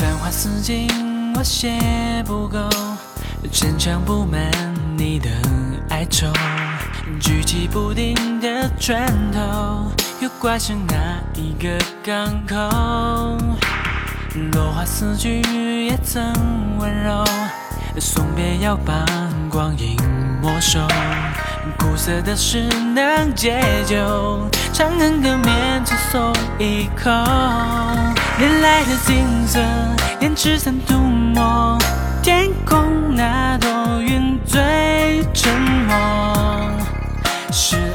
繁花似锦，我写不够，逞强布满你的哀愁，举棋不定的拳头，又怪是哪一个港口？落花似菊，也曾温柔，送别要把光阴没收。苦涩的事能解救，长恨歌面只松一口。连来的景色，连纸伞涂抹，天空那朵云最沉默，是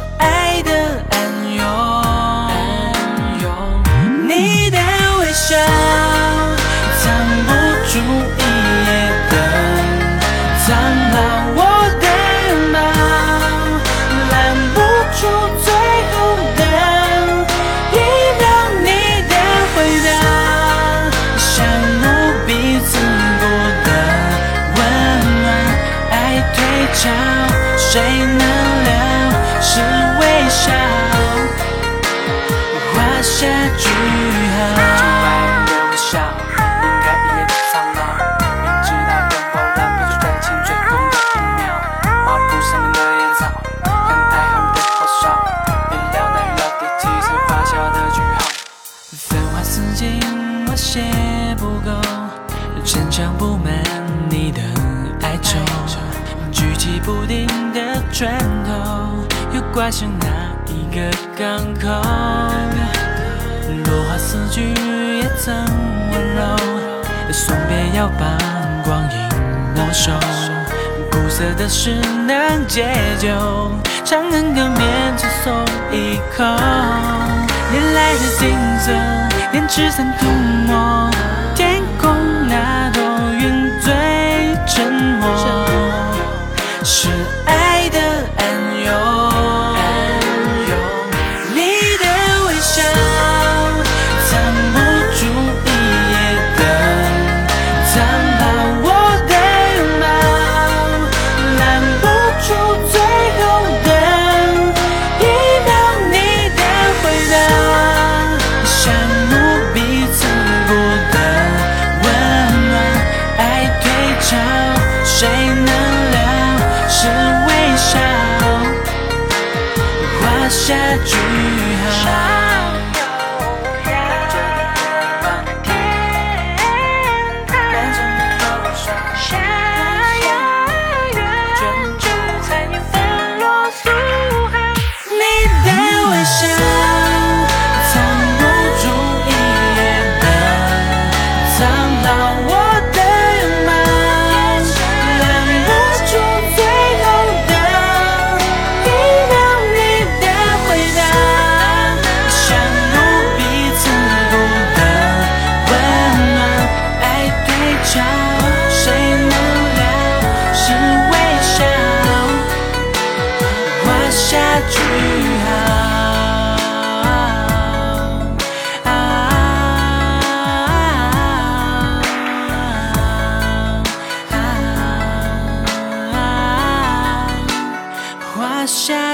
逞强不满你的哀愁，举棋不定的拳头，又怪是哪一个港口？落花似菊，也曾温柔，送别要把光阴没收。苦涩的事能解救，长恨歌面只松一口。连来的景色，胭脂伞涂抹，那些句号 shadow.